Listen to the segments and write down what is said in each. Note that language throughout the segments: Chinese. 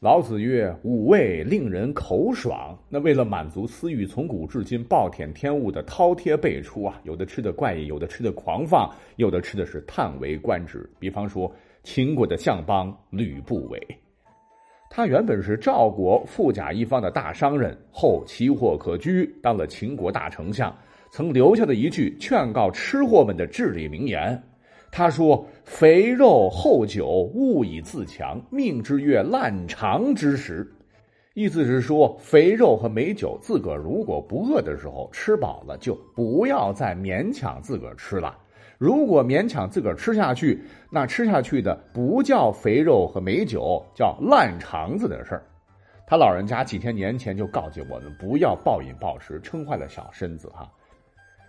老子曰：“五味令人口爽。”那为了满足私欲，从古至今暴殄天物的饕餮辈出啊！有的吃的怪异，有的吃的狂放，有的吃的是叹为观止。比方说秦国的相邦吕不韦，他原本是赵国富甲一方的大商人，后奇货可居，当了秦国大丞相，曾留下的一句劝告吃货们的至理名言。他说：“肥肉厚酒，勿以自强。命之曰烂肠之食。”意思是说，肥肉和美酒，自个如果不饿的时候吃饱了，就不要再勉强自个吃了。如果勉强自个吃下去，那吃下去的不叫肥肉和美酒，叫烂肠子的事儿。他老人家几天年前就告诫我们，不要暴饮暴食，撑坏了小身子哈。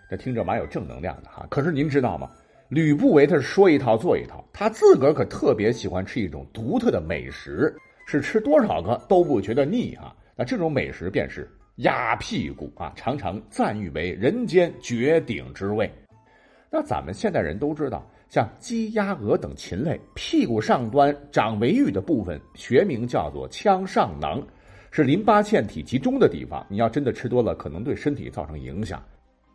这听着蛮有正能量的哈。可是您知道吗？吕不韦他是说一套做一套，他自个儿可特别喜欢吃一种独特的美食，是吃多少个都不觉得腻啊。那这种美食便是鸭屁股啊，常常赞誉为人间绝顶之味。那咱们现代人都知道，像鸡、鸭、鹅等禽类屁股上端长尾羽的部分，学名叫做腔上囊，是淋巴腺体集中的地方。你要真的吃多了，可能对身体造成影响。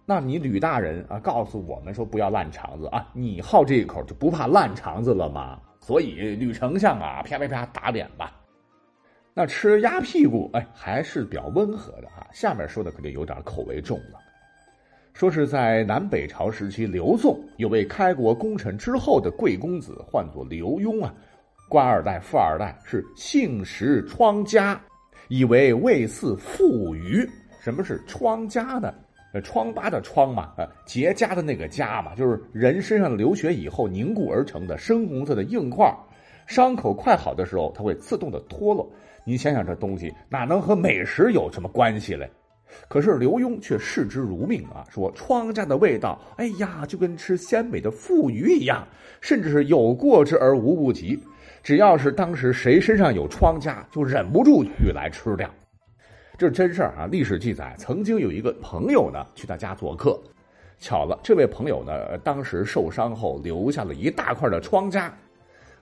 那你吕大人啊，告诉我们说不要烂肠子啊！你好这一口就不怕烂肠子了吗？所以吕丞相啊，啪啪啪打脸吧。那吃鸭屁股，哎，还是比较温和的啊。下面说的可就有点口味重了。说是在南北朝时期，刘宋有位开国功臣之后的贵公子，唤作刘墉啊，官二代、富二代，是姓石疮家，以为魏嗣富余。什么是疮家呢？呃，疮疤的疮嘛，呃，结痂的那个痂嘛，就是人身上流血以后凝固而成的深红色的硬块，伤口快好的时候，它会自动的脱落。你想想，这东西哪能和美食有什么关系嘞？可是刘墉却视之如命啊，说疮痂的味道，哎呀，就跟吃鲜美的富鱼一样，甚至是有过之而无不及。只要是当时谁身上有疮痂，就忍不住去来吃掉。这是真事儿啊！历史记载，曾经有一个朋友呢去他家做客，巧了，这位朋友呢当时受伤后留下了一大块的疮痂。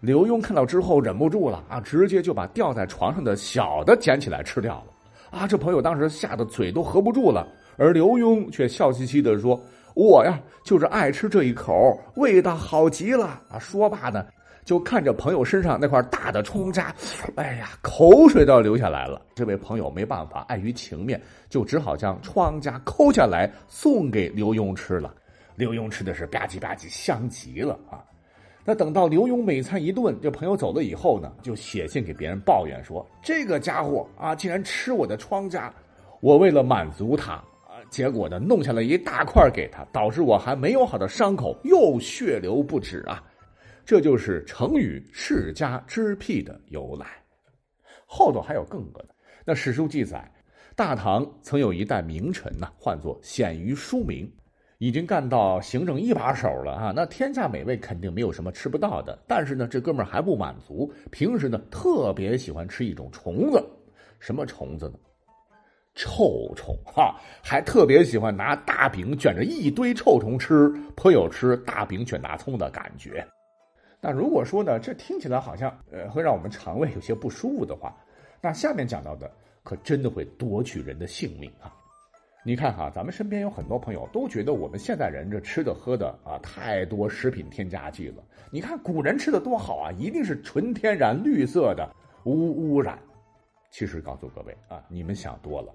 刘墉看到之后忍不住了啊，直接就把吊在床上的小的捡起来吃掉了。啊，这朋友当时吓得嘴都合不住了，而刘墉却笑嘻嘻的说：“我呀就是爱吃这一口，味道好极了。”啊，说罢呢。就看着朋友身上那块大的疮痂，哎呀，口水都要流下来了。这位朋友没办法，碍于情面，就只好将疮痂抠下来送给刘墉吃了。刘墉吃的是吧唧吧唧，香极了啊！那等到刘墉每餐一顿，这朋友走了以后呢，就写信给别人抱怨说：“这个家伙啊，竟然吃我的疮痂！我为了满足他啊，结果呢，弄下了一大块给他，导致我还没有好的伤口又血流不止啊！”这就是成语“世家之癖”的由来，后头还有更多的。那史书记载，大唐曾有一代名臣呐，唤作鲜于书名，已经干到行政一把手了啊。那天下美味肯定没有什么吃不到的，但是呢，这哥们儿还不满足，平时呢特别喜欢吃一种虫子，什么虫子呢？臭虫哈，还特别喜欢拿大饼卷着一堆臭虫吃，颇有吃大饼卷大葱的感觉。那如果说呢，这听起来好像呃会让我们肠胃有些不舒服的话，那下面讲到的可真的会夺取人的性命啊！你看哈，咱们身边有很多朋友都觉得我们现代人这吃的喝的啊太多食品添加剂了。你看古人吃的多好啊，一定是纯天然绿色的，无污染。其实告诉各位啊，你们想多了。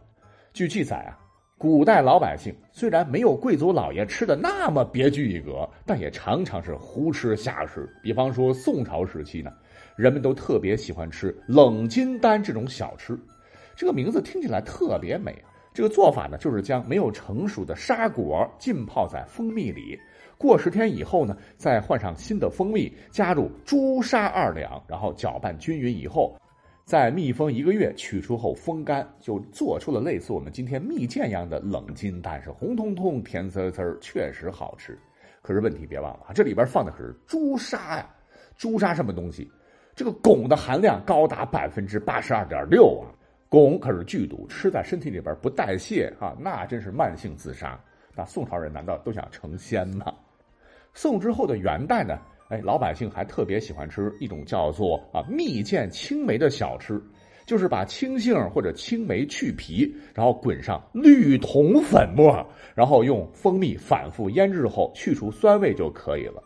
据记载啊。古代老百姓虽然没有贵族老爷吃的那么别具一格，但也常常是胡吃瞎吃。比方说宋朝时期呢，人们都特别喜欢吃冷金丹这种小吃，这个名字听起来特别美。这个做法呢，就是将没有成熟的沙果浸泡在蜂蜜里，过十天以后呢，再换上新的蜂蜜，加入朱砂二两，然后搅拌均匀以后。在密封一个月，取出后风干，就做出了类似我们今天蜜饯一样的冷金但，是红彤彤、甜滋滋，确实好吃。可是问题别忘了，这里边放的可是朱砂呀！朱砂什么东西？这个汞的含量高达百分之八十二点六啊！汞可是剧毒，吃在身体里边不代谢啊，那真是慢性自杀。那宋朝人难道都想成仙吗？宋之后的元代呢？哎，老百姓还特别喜欢吃一种叫做啊蜜饯青梅的小吃，就是把青杏或者青梅去皮，然后滚上绿铜粉末，然后用蜂蜜反复腌制后去除酸味就可以了。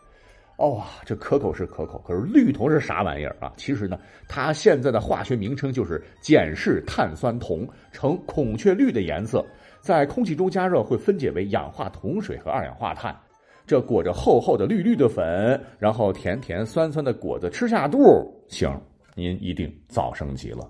哦，这可口是可口，可是绿铜是啥玩意儿啊？其实呢，它现在的化学名称就是碱式碳酸铜，呈孔雀绿的颜色，在空气中加热会分解为氧化铜水和二氧化碳。这裹着厚厚的绿绿的粉，然后甜甜酸酸的果子吃下肚，行，您一定早升级了。